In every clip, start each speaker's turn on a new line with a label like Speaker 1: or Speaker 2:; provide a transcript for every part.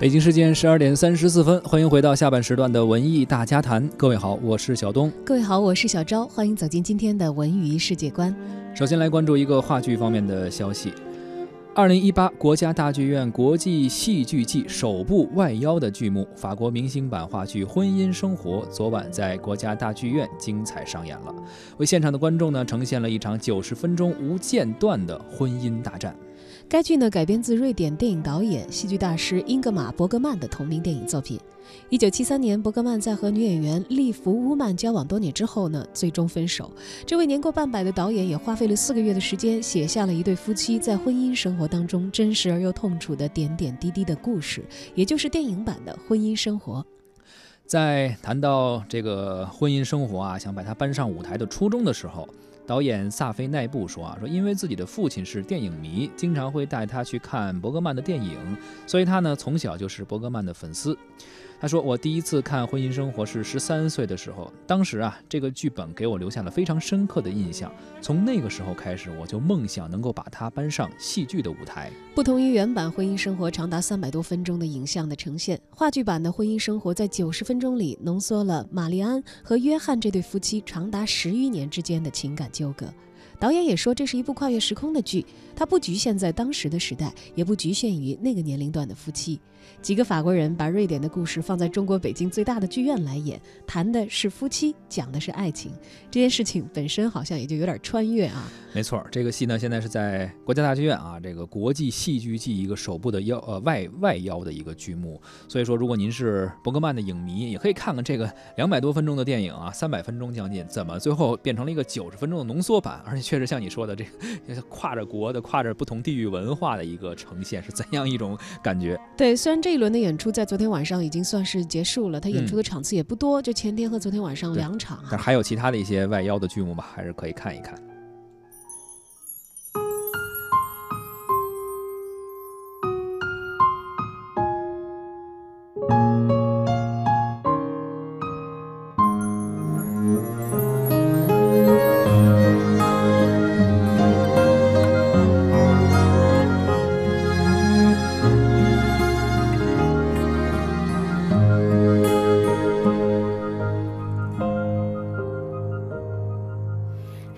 Speaker 1: 北京时间十二点三十四分，欢迎回到下半时段的文艺大家谈。各位好，我是小东。
Speaker 2: 各位好，我是小昭。欢迎走进今天的文娱世界观。
Speaker 1: 首先来关注一个话剧方面的消息。二零一八国家大剧院国际戏剧季首部外邀的剧目——法国明星版话剧《婚姻生活》，昨晚在国家大剧院精彩上演了，为现场的观众呢呈现了一场九十分钟无间断的婚姻大战。
Speaker 2: 该剧呢改编自瑞典电影导演、戏剧大师英格玛·伯格曼的同名电影作品。一九七三年，伯格曼在和女演员利弗·乌曼交往多年之后呢，最终分手。这位年过半百的导演也花费了四个月的时间，写下了一对夫妻在婚姻生活当中真实而又痛楚的点点滴滴的故事，也就是电影版的婚姻生活。
Speaker 1: 在谈到这个婚姻生活啊，想把它搬上舞台的初衷的时候。导演萨菲奈布说啊，说因为自己的父亲是电影迷，经常会带他去看伯格曼的电影，所以他呢从小就是伯格曼的粉丝。他说：“我第一次看《婚姻生活》是十三岁的时候，当时啊，这个剧本给我留下了非常深刻的印象。从那个时候开始，我就梦想能够把它搬上戏剧的舞台。
Speaker 2: 不同于原版《婚姻生活》长达三百多分钟的影像的呈现，话剧版的《婚姻生活》在九十分钟里浓缩了玛丽安和约翰这对夫妻长达十余年之间的情感纠葛。”导演也说，这是一部跨越时空
Speaker 3: 的
Speaker 2: 剧，它不局限在当时的时代，也不局限于那个年龄段的夫妻。几个法国人把瑞典的故事放在中国北京最大的剧院来演，谈的是夫妻，讲的是爱情。这件事情本身好像也就有点穿越啊。
Speaker 1: 没错，这个戏呢，现在是在国家大剧院啊，这个国际戏剧季一个首部的邀呃外外邀的一个剧目。所以说，如果您是伯格曼的影迷，也可以看看这个两百多分钟的电影啊，三百分钟将近，怎么最后变成了一个九十分钟的浓缩版，而且。确实像你说的，这个跨着国的、跨着不同地域文化的一个呈现，是怎样一种感觉？
Speaker 2: 对，虽然这一轮的演出在昨天晚上已经算是结束了，他演出的场次也不多，就前天和昨天晚上
Speaker 1: 两
Speaker 2: 场，但
Speaker 1: 还有其他的一些外邀的剧目吧，还是可以看一看。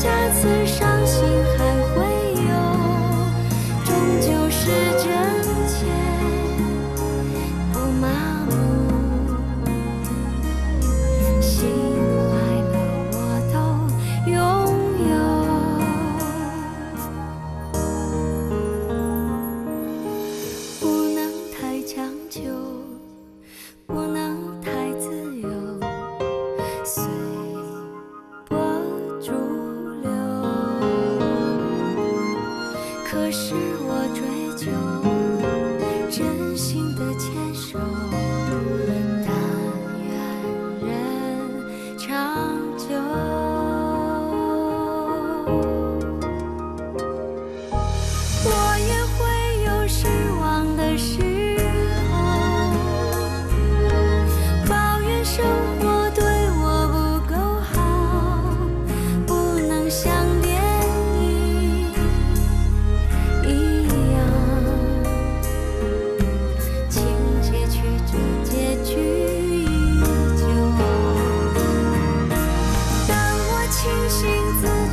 Speaker 3: 下次上。的牵手。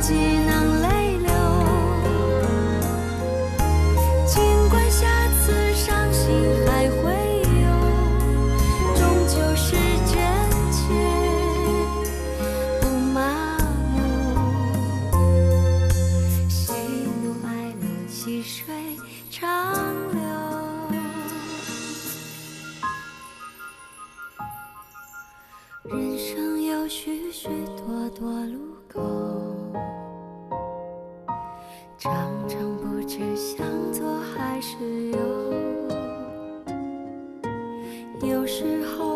Speaker 3: 既能泪流尽管下次伤心还会有终究是真切不麻木喜怒哀乐细水长流人生有许许多多路口有时候